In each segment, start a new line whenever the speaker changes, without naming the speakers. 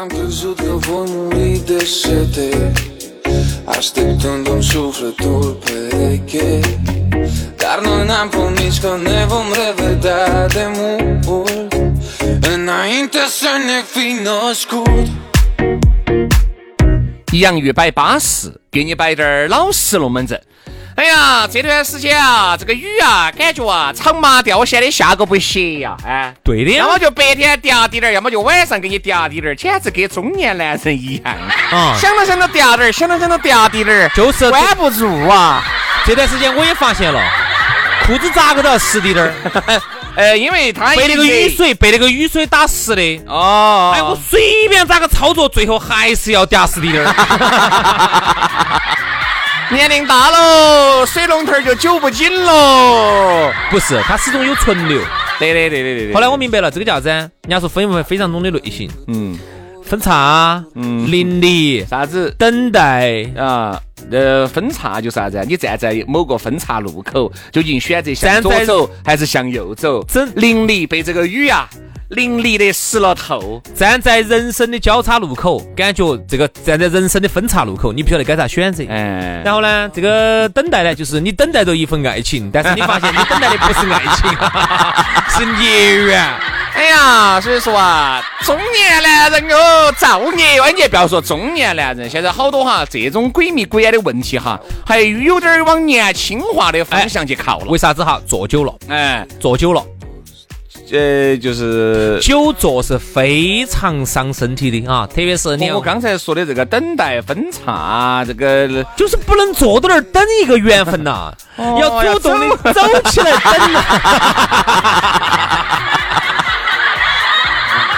Am crezut că voi muri de sete Așteptându-mi sufletul pereche Dar noi n-am promis că ne vom revedea de mult Înainte să ne fi născut
洋芋摆巴适，给你摆点儿老实龙门阵。 哎呀，这段时间啊，这个雨啊，感觉啊，长麻掉线的下个不歇呀，哎，
对的
要么就白天嗲滴点儿，要么就晚上给你嗲滴点儿，简直跟中年男人一样
啊
想到想到嗲点儿，想到想到嗲滴点儿，
就是
关不住啊。
这段时间我也发现了，裤子咋个都要湿滴点儿，
呃，因为他
被那个雨水被那个雨水打湿的。
哦，
哎，我随便咋个操作，最后还是要嗲湿滴点儿。
年龄大喽，水龙头儿就久不紧喽。
不是，它始终有存留。
对对对对对对。
后来我明白了，这个叫啥子？人家说分为非常多的类型，
嗯，
分叉、
嗯
淋漓、
啥子？
等待。
啊，呃，分叉就是啥子啊？你站在某个分叉路口，究竟选择向左走还是向右走？
真
淋漓被这个雨啊淋漓的湿了透。
站在人生的交叉路口，感觉这个站在人生的分叉路口，你不晓得该咋选择。
哎，
然后呢，这个等待呢，就是你等待着一份爱情，但是你发现你等待的不是爱情，是孽缘。
哎呀，所以说啊，中年男人哦，造孽哦！你也不要说中年男人，现在好多哈这种鬼迷鬼眼的问题哈，还有点儿往年轻化的方向去靠了。
为啥子哈？坐久了，
哎，
坐久了，
呃，就是
久坐是非常伤身体的啊，特别是你
我刚才说的这个等待分叉，这个
就是不能坐到那儿等一个缘分呐、要主动的走起来等呐。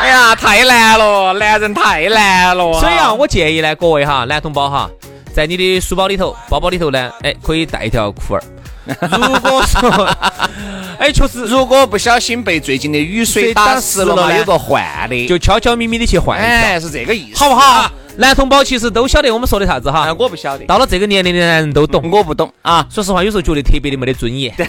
哎呀，太难了，男人太难了、
所以啊，我建议呢，各位哈，男同胞哈，在你的书包里头、包包里头呢，哎，可以带一条裤儿。如果说，哎，确实，
如果不小心被最近的雨水打湿了嘛，有个换的，
就悄悄咪咪的去换
哎，是这个意思，
好不好？男同胞其实都晓得我们说的啥子哈
哎，。我不晓得，
到了这个年龄的男人都懂。
我不懂啊，
说实话，有时候觉得特别的没得尊严。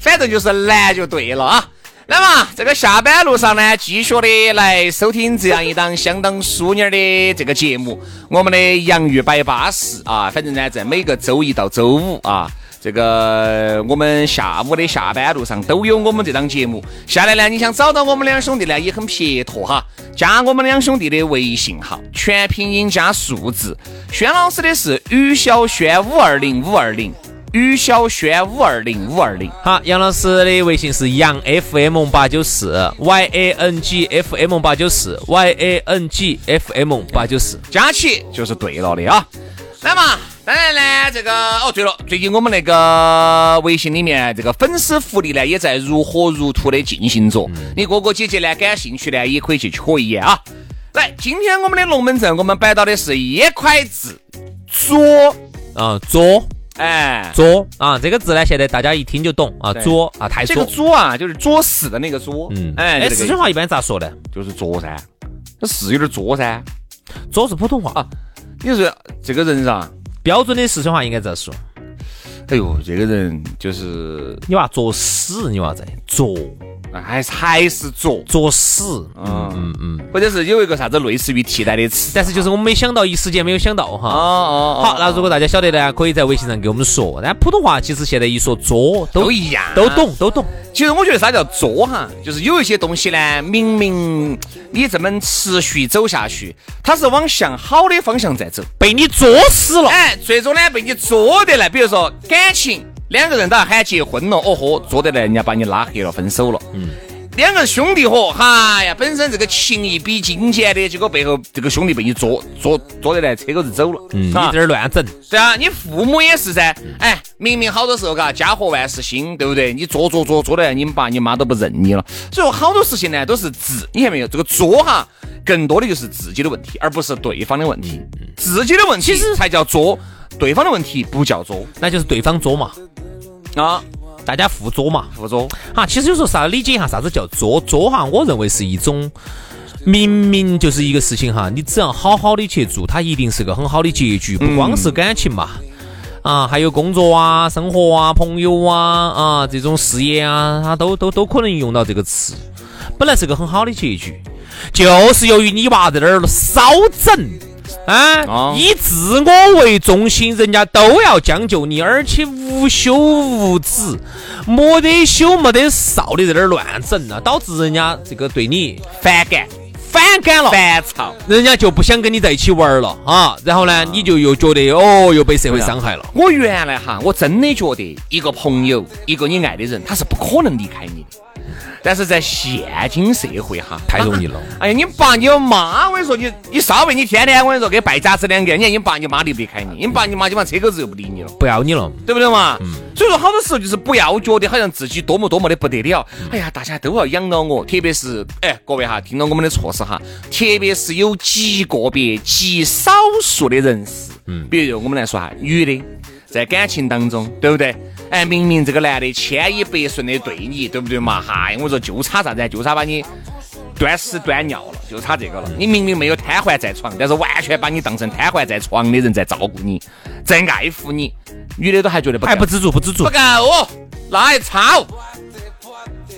反正就是难就对了啊。那么这个下班路上呢，继续的来收听这样一档相当淑女的这个节目，我们的洋芋摆巴士啊。反正呢，在每个周一到周五啊，这个我们下午的下班路上都有我们这档节目。下来呢，你想找到我们两兄弟呢，也很撇脱哈，加我们两兄弟的微信号，全拼音加数字。轩老师的是于小轩五二零五二零。于小轩五二零五二零，
好，杨老师的微信是杨 FM 八九四 Y A N G F M 八九四 Y A N G F M 八九四。
加起就是对了的啊。那么，当然呢，这个哦，对了，最近我们那个微信里面这个粉丝福利呢，也在如火如荼的进行着。你哥哥姐姐呢感兴趣呢，也可以去瞧一眼啊。来，今天我们的龙门阵，我们摆到的是一块字，左，
啊，左
哎，
作。啊，这个字呢，现在大家一听就懂啊，作啊，太
这个作。啊，就是作死的那个作，
嗯，
哎，
四川话一般咋说呢？
就是作噻，这是有点作噻。
作是普通话，
啊你说这个人噻，
标准的四川话应该咋说？
哎呦，这个人就是
你娃作死，你娃子作
还是还是作，
作死。
嗯
嗯嗯。
或者是有一个啥子类似于替代的词。
但是就是我们没想到，一时间没有想到
哦
哈。
哦
好，那如果大家晓得呢，可以在微信上给我们说。但普通话其实现在一说作都
都一样
都懂都懂。
其实我觉得啥叫作哈，就是有一些东西呢，明明你这么持续走下去，它是往向好的方向在走，
被你作死了。
哎，最终呢被你作得来，比如说感情，两个人都要喊结婚了，哦豁，作得来，人家把你拉黑了，分手了。嗯。两个兄弟伙，哎呀，本身这个情谊比金钱的，结果背后这个兄弟被你捉捉捉得来，车狗子走了，
嗯，你在这儿乱整，
对啊，你父母也是噻，哎，明明好多时候嘎，家和万事兴，对不对？你捉捉捉捉得来，你们爸你妈都不认你了，所以说好多事情呢都是自，你看没有？这个作哈，更多的就是自己的问题，而不是对方的问题，自己的问题才叫作，对方的问题不叫作，
那就是对方作嘛，啊。大家互作嘛，
互作
啊。其实有时候啥理解一下啥子叫作作哈，我认为是一种明明就是一个事情哈，你只要好好的去做，它一定是个很好的结局。不光是感情嘛，啊，还有工作啊、生活啊、朋友啊啊这种事业啊，它都都都可能用到这个词。本来是个很好的结局，就是由于你娃在那儿少整。啊！以自我为中心，人家都要将就你，而且无休无止，没得休没得臊的在那儿乱整啊，导致人家这个对你
反感、
反感了、
烦躁，
人家就不想跟你在一起玩了啊。然后呢，你就又觉得哦，又被社会伤害了。
我原来哈，我真的觉得一个朋友，一个你爱的人，他是不可能离开你的。但是在现今社会哈，
太容易了。
哎呀，你爸你妈，我跟你说，你你稍微你天天我跟你说给败家子两个，你看你爸你妈离不离开你？你爸你妈基本上车狗子又不理你了，
不要你了，
对不对嘛？嗯。所以说好多时候就是不要觉得好像自己多么多么的不得了。哎呀，大家都要养到我，特别是哎各位哈，听到我们的措施哈，特别是有极个别极少数的人士，嗯，比如我们来说哈，女的在感情当中，对不对？哎，明明这个男的千依百顺的对你，对不对嘛？嗨，我说就差啥子？就差把你端屎端尿了，就差这个了。你明明没有瘫痪在床，但是完全把你当成瘫痪在床的人在照顾你，在爱护你。女的都还觉得不
还不知足，不知足，
不够，那还操！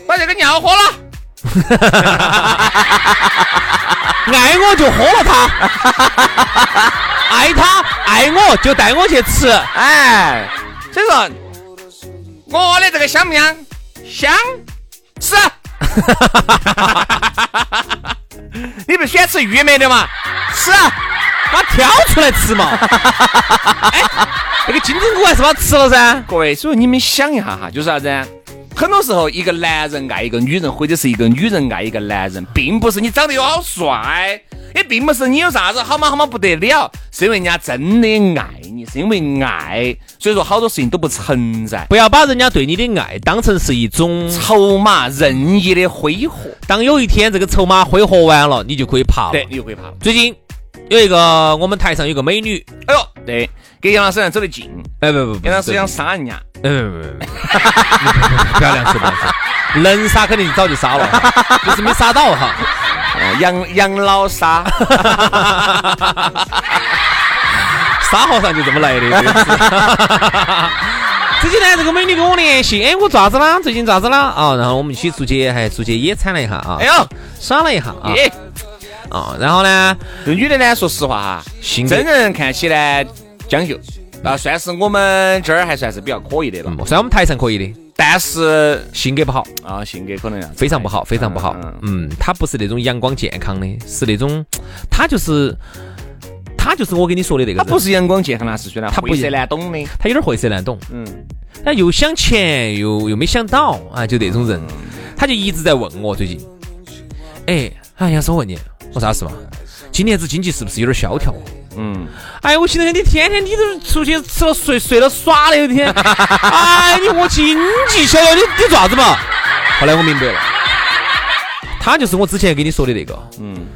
把这个尿喝了，
爱我就喝了它，爱他爱我就带我去吃，
哎，所以说。我的这个香不香？香，吃。你不喜欢吃玉梅的嘛？吃，
把挑出来吃嘛。哎，那个金针菇还是把它吃了噻。
各位，所以你们想一下哈，就是啥子？很多时候，一个男人爱一个女人，或者是一个女人爱一个男人，并不是你长得有好帅。也并不是你有啥子好嘛好嘛不得了，是因为人家真的爱你，是因为爱，所以说好多事情都不存在。
不要把人家对你的爱当成是一种
筹码，任意的挥霍。
当有一天这个筹码挥霍完了，你就可以爬了。
对，你就可以爬。
最近有一个我们台上有个美女，
哎呦，对，跟杨老师走得近。
哎不不不，
杨老师想杀人家。
哎不不不，不要亮是吧？能杀肯定早就杀了，就是没杀到哈。
杨杨老沙，
沙和尚就这么来的。最近呢，这个美女跟我联系，哎，我咋子啦？最近咋子啦？啊，然后我们一起出去，还出去野餐了一下啊。
哎呦，
耍了一下啊。啊，然后呢，
这女的呢，说实话哈，真人看起来将就，啊，算是我们这儿还算是比较可以的了，
算我们台上可以的。
但是
性格不好
啊，性格可能
非常不好，非常不好。嗯，他不是那种阳光健康的，是那种他就是他就是我跟你说的那个。他
不是阳光健康，那是虽然他晦涩难懂的，
他有点晦涩难懂。嗯，他又想钱，又又没想到啊，就那种人，他就一直在问我最近。哎，哎，杨师，我问你，我啥事嘛？今年子经济是不是有点萧条？嗯，哎，我现在你天天你都出去吃了睡睡了耍了一天，哎，你我经济逍遥，你你做啥子嘛？后来我明白了，他就是我之前给你说的那个，嗯，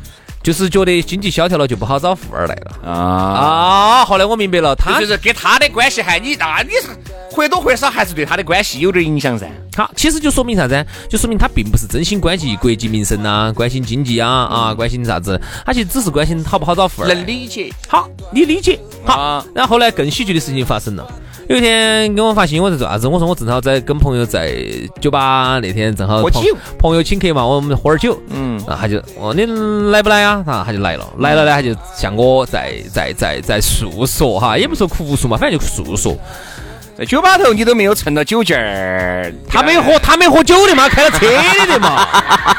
就是觉得经济萧条了就不好找富二代了啊啊！后来我明白了，他
就是跟他的关系还你那，你是或多或少还是对他的关系有点影响噻。
好，其实就说明啥子？就说明他并不是真心关心国计民生呐，关心经济啊啊，关心啥子？他其实只是关心好不好找富儿。
能理解。
好，你理解。好，然后后来更喜剧的事情发生了。有一天给我发信息，我在做啥子？我说我正好在跟朋友在酒吧，那天正好朋朋友请客嘛，我们喝点酒。嗯。然后他就哦，你来不来啊？啊，他就来了。来了呢，他就向我在在在在诉说哈，也不说哭诉嘛，反正就诉说。
在酒吧头你都没有趁到酒劲儿，
他没喝，他没喝酒的嘛，开了车的的嘛，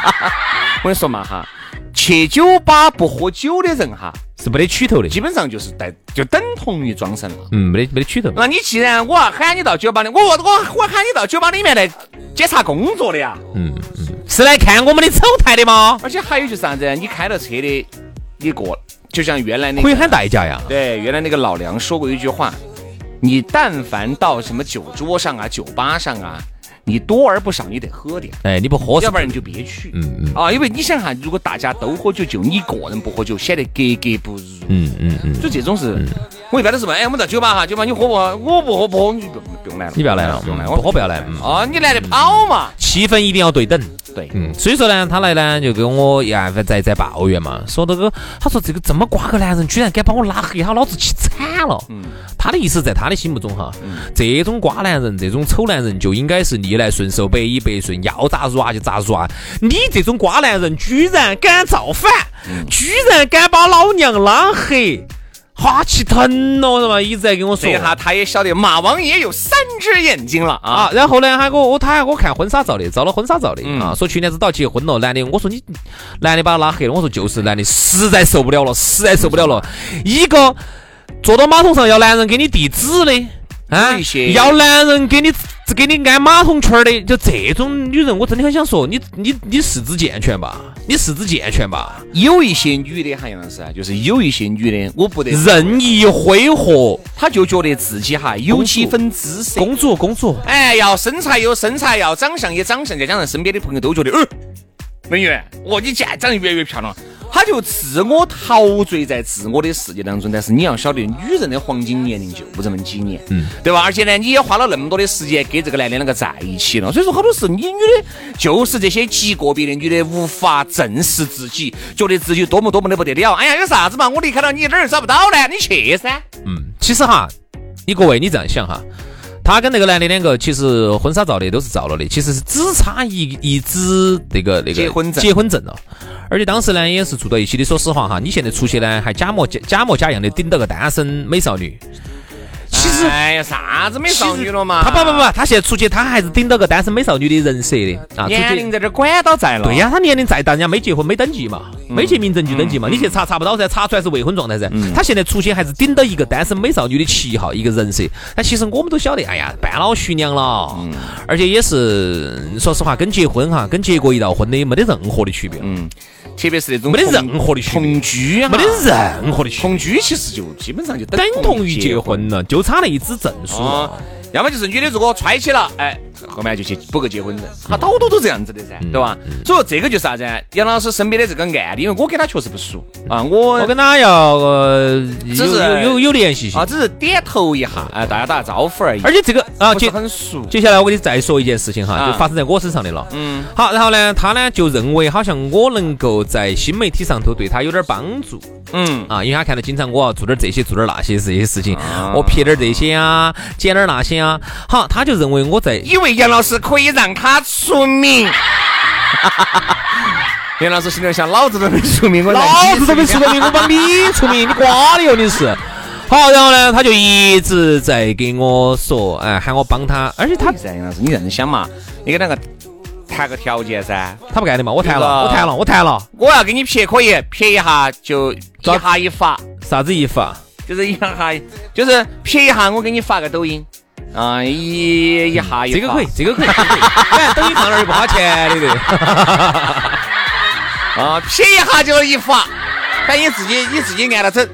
我跟你说嘛哈，去酒吧不喝酒的人哈，
是没得取头的。
基本上就是带就等同于装神了。
嗯，没得没得取头。
那你既然我要喊你到酒吧里，我我我喊你到酒吧里面来检查工作的呀。
嗯嗯，是来看我们的丑态的吗？
而且还有就是啥子？你开了车的，你过，就像原来那个
可以喊代驾呀。
对，原来那个老梁说过一句话：你但凡到什么酒桌上啊、酒吧上啊，你多而不少，你得喝点。
哎，你不喝，
要不然你就别去。
嗯嗯
啊，因为你想哈，如果大家都喝酒，就你一个人不喝酒，显得格格不入。
嗯嗯嗯，
就这种是，我一般都是问，哎，我们在酒吧哈，酒吧你喝不？我不喝，不喝，你不不用来了，
你不要来了，
不用来，
不喝不要来。嗯
哦，你来得跑嘛？
气氛一定要对等。
对，
嗯，所以说呢，他来呢就跟我呀在在抱怨嘛，说这个，他说这个这么瓜个男人，居然敢把我拉黑，他老子气惨了。嗯，他的意思在他的心目中哈，这种瓜男人，这种丑男人就应该是逆来顺受，百依百顺，要咋入啊就咋入啊。你这种瓜男人，居然敢造反，居然敢把老娘拉黑。哈气疼了，是吧？一直在跟我说。
这下他也晓得马王爷有三只眼睛了啊！
然后呢，他给我我他还给我看婚纱照的，照了婚纱照的啊。说去年子都要结婚了，男的我说你男的把他拉黑了，我说就是男的实在受不了了，实在受不了了。一个坐到马桶上要男人给你递纸的啊，要男人给你给你安马桶圈的，就这种女人，我真的很想说你你你四肢健全吧？你四肢健全吧？
有一些女的哈，杨老师啊，就是有一些女的，我不得
任意挥霍，
她就觉得自己哈有几分姿色，
公主公主，
哎，要身材有身材，要长相也长相，再加上身边的朋友都觉得，呃，美女，哦，你现在长得越来越漂亮。他就自我陶醉在自我的世界当中，但是你要晓得，女人的黄金年龄就不这么几年，嗯，对吧？而且呢，你也花了那么多的时间跟这个男的那个在一起了，所以说好多事，你女的就是这些极个别的女的无法正视自己，觉得自己多么多么的不得了。哎呀，有啥子嘛？我离开了你哪儿找不到呢？你去噻。
嗯，其实哈，你各位你这样想哈，他跟那个男的两个其实婚纱照的都是照了的，其实是只差一一纸那个那个
结婚证
结婚证了。而且当时呢也是住到一起的。说实话哈，你现在出去呢还假模假假模假样的顶到个单身美少女。
哎呀，啥子美少女了嘛？
他不不不，他现在出去他还是顶到个单身美少女的人设的
啊。年龄在这管到在了。
对呀，他年龄再大人家没结婚没登记嘛，没去民政局登记嘛，你去查查不到噻，查出来是未婚状态噻。他现在出去还是顶到一个单身美少女的旗号，一个人设。但其实我们都晓得，哎呀，半老徐娘了，而且也是说实话，跟结婚哈，跟结过一道婚的没得任何的区别。嗯。
特别是那种
没得任何的
同居啊，
没得任何的
同居，其实就基本上就
等同于结婚了，就差那一纸证书了。
要么就是女的如果揣起了，哎，后面就去补个结婚证，他好多都这样子的噻，对吧？所以说这个就是啥子？杨老师身边的这个案例，因为我跟他确实不熟啊，我
我跟他要只是有有有联系性
啊，只是点头一下，哎，大家打个招呼而已。
而且这个啊，
接很熟。
接下来我给你再说一件事情哈，就发生在我身上的了。嗯。好，然后呢，他呢就认为好像我能够在新媒体上头对他有点帮助。嗯。啊，因为他看到经常我要做点这些，做点那些这些事情，我撇点这些啊，捡点那些。啊，好，他就认为我在，
以为杨老师可以让他出名。杨老师心里想，老子都没出名，我
老子都没出名，我帮你出名，你瓜的哟，你是。好，然后呢，他就一直在给我说，哎，喊我帮他，而且他，
杨老师，你认真想嘛，你跟那个谈个条件噻，
他不干的嘛，我谈了，我谈了，我谈了，
我要给你撇可以，撇一下就一下一发，
啥子一发？
就是一下，就是撇一下，我给你发个抖音。啊，一一下
这个可以，这个可以，哎，抖音上那儿不花钱的对。
啊，撇一下就一发，反正你自己你自己按了整。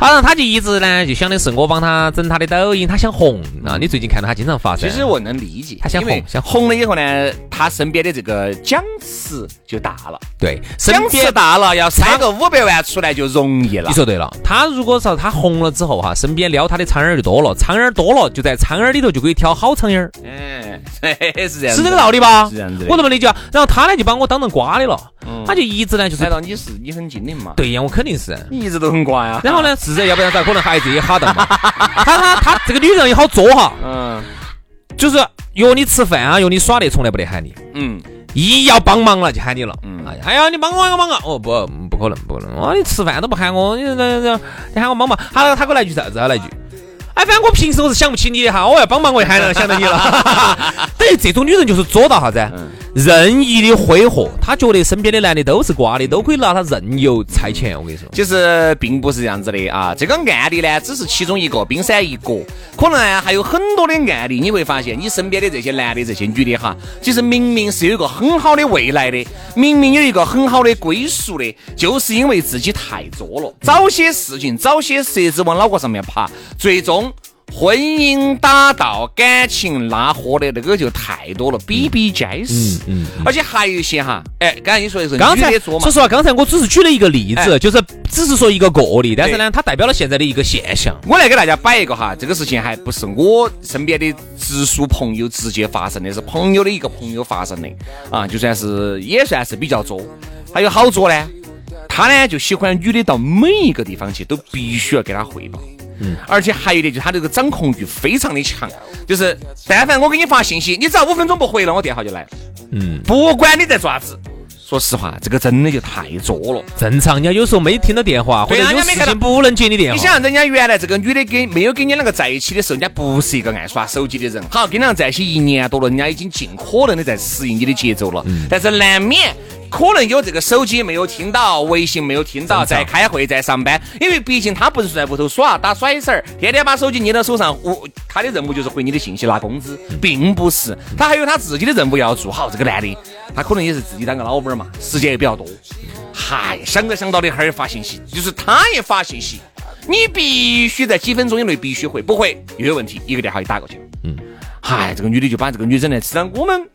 好像他就一直呢，就想的是我帮他整他的抖音，他想红啊。你最近看到他经常发
其实我能理解，
他想红，想
红了以后呢，他身边的这个奖池就大了。
对，
奖池大了，要三个五百万出来就容易了。
你说对了，他如果说他红了之后哈，身边撩他的苍蝇就多了，苍蝇多了，就在苍蝇里头就可以挑好苍蝇。
哎，是这样，
是这个道理吧？
是这样子。
我这么理解啊。然后他呢就把我当成瓜的了，他就一直呢就是。
难道你是你很精灵嘛？
对呀，我肯定是。
你一直都很乖啊。
然后呢？是噻要不然咋可能孩子也哈到嘛？他他他这个女人也好作哈，嗯，就是约你吃饭啊，约你耍的，从来不得喊你，嗯，一要帮忙了就喊你了，嗯，哎呀，你帮我一个忙啊，哦不，不可能，不可能，哦，你吃饭都不喊我，你这这你喊我帮忙，他他给我来句啥子？他来句，哎，反正我平时我是想不起你的哈，我要帮忙我也喊到想到你了。等于这种女人就是作到啥子？任意的挥霍，她觉得身边的男的都是瓜的，都可以拿她任由差遣。我跟你说，
其实并不是这样子的啊。这个案例呢，只是其中一个，冰山一角，可能呢还有很多的案例。你会发现，你身边的这些男的、这些女的哈，其实明明是有一个很好的未来的，明明有一个很好的归宿的，就是因为自己太作了，找些事情、找些蛇子往脑壳上面爬，最终。婚姻打到感情拉货的那个就太多了，比比皆是。嗯嗯。而且还有一些哈，哎，刚才你说的是
刚才说实话，刚才我只是举了一个例子，就是只是说一个个例，但是呢，它代表了现在的一个现象。
我来给大家摆一个哈，这个事情还不是我身边的直属朋友直接发生的，是朋友的一个朋友发生的啊，就算是也算是比较作。还有好作呢，他呢就喜欢女的到每一个地方去都必须要给他汇报。嗯，而且还有一点，就是他这个掌控欲非常的强，就是但凡我给你发信息，你只要五分钟不回了，我电话就来。嗯，不管你在做啥子，说实话，这个真的就太作了。
正常，人家有时候没听到电话，或者有事情不能接你电话。
你想，人家原来这个女的跟没有跟你两个在一起的时候，人家不是一个爱耍手机的人。好，跟两个在一起一年多了，人家已经尽可能的在适应你的节奏了。嗯，但是难免。可能有这个手机没有听到，微信没有听到，在开会，在上班。因为毕竟他不是在屋头耍打甩手儿，天天把手机捏到手上。我他的任务就是回你的信息拿工资，并不是。他还有他自己的任务要做好。这个男的，他可能也是自己当个老板嘛，时间也比较多。嗨，想着想到的，哈儿发信息，就是他也发信息，你必须在几分钟以内必须回，不回又有问题，一个电话就打过去。嗯，嗨，这个女的就把这个女人来吃了。我们。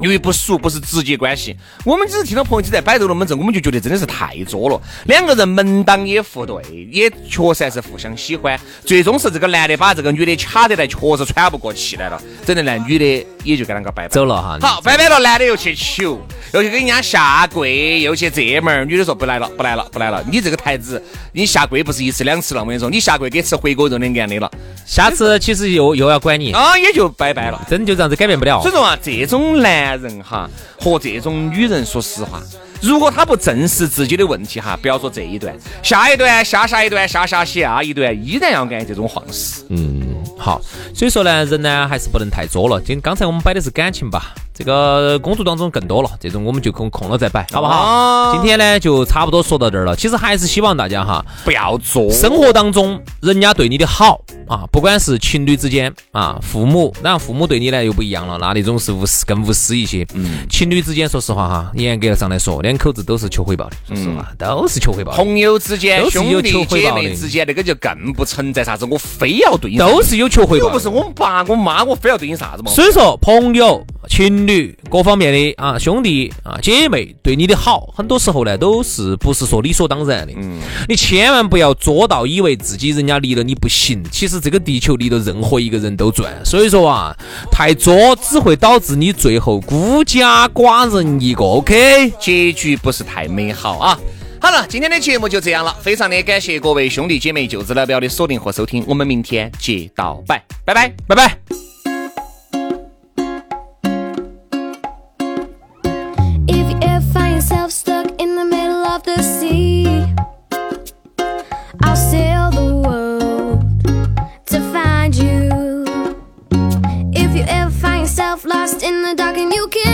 由于不熟，不是直接关系，我们只是听到朋友在摆头龙门阵，我们就觉得真的是太作了。两个人门当也互对，也确实还是互相喜欢。最终是这个男的把这个女的卡得来，确实喘不过气来了。整的那女的也就跟那个拜拜
走了哈。
好，拜拜了，男的又去求，又去给人家下跪，又去这门儿。女的说不来了，不来了，不来了。你这个台子，你下跪不是一次两次了，我跟你说，你下跪给吃回锅肉的案的了。
下次其实又又要管你
啊，也就拜拜了。
真就这样子改变不了。
所以说啊，这种男。男人哈和这种女人，说实话，如果他不正视自己的问题哈，不要说这一段，下一段、下下一段、下下下一段，依然要干这种方式。
嗯，好，所以说呢，人呢还是不能太作了。今刚才我们摆的是感情吧。这个工作当中更多了，这种我们就空空了再摆，好不好？今天呢就差不多说到这儿了。其实还是希望大家哈
不要做
生活当中人家对你的好啊，不管是情侣之间啊，父母，当然父母对你呢又不一样了，那那种是无私更无私一些。嗯，情侣之间说实话哈，严格上来说，两口子都是求回报的，说实话都是求回报。
朋友之间、兄弟姐妹之间，那个就更不存在啥子，我非要对你，
都是有求回报。
又不是我们爸我妈，我非要对你啥子嘛？
所以说，朋友。情侣各方面的啊，兄弟啊，姐妹对你的好，很多时候呢，都是不是说理所当然的。嗯，你千万不要作到以为自己人家离了你不行，其实这个地球离了任何一个人都转。所以说啊，太作只会导致你最后孤家寡人一个，OK，
结局不是太美好啊。好了，今天的节目就这样了，非常的感谢各位兄弟姐妹、舅子老表的锁定和收听，我们明天接到拜，拜拜，
拜拜。
in the dark and you can't.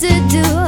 to do.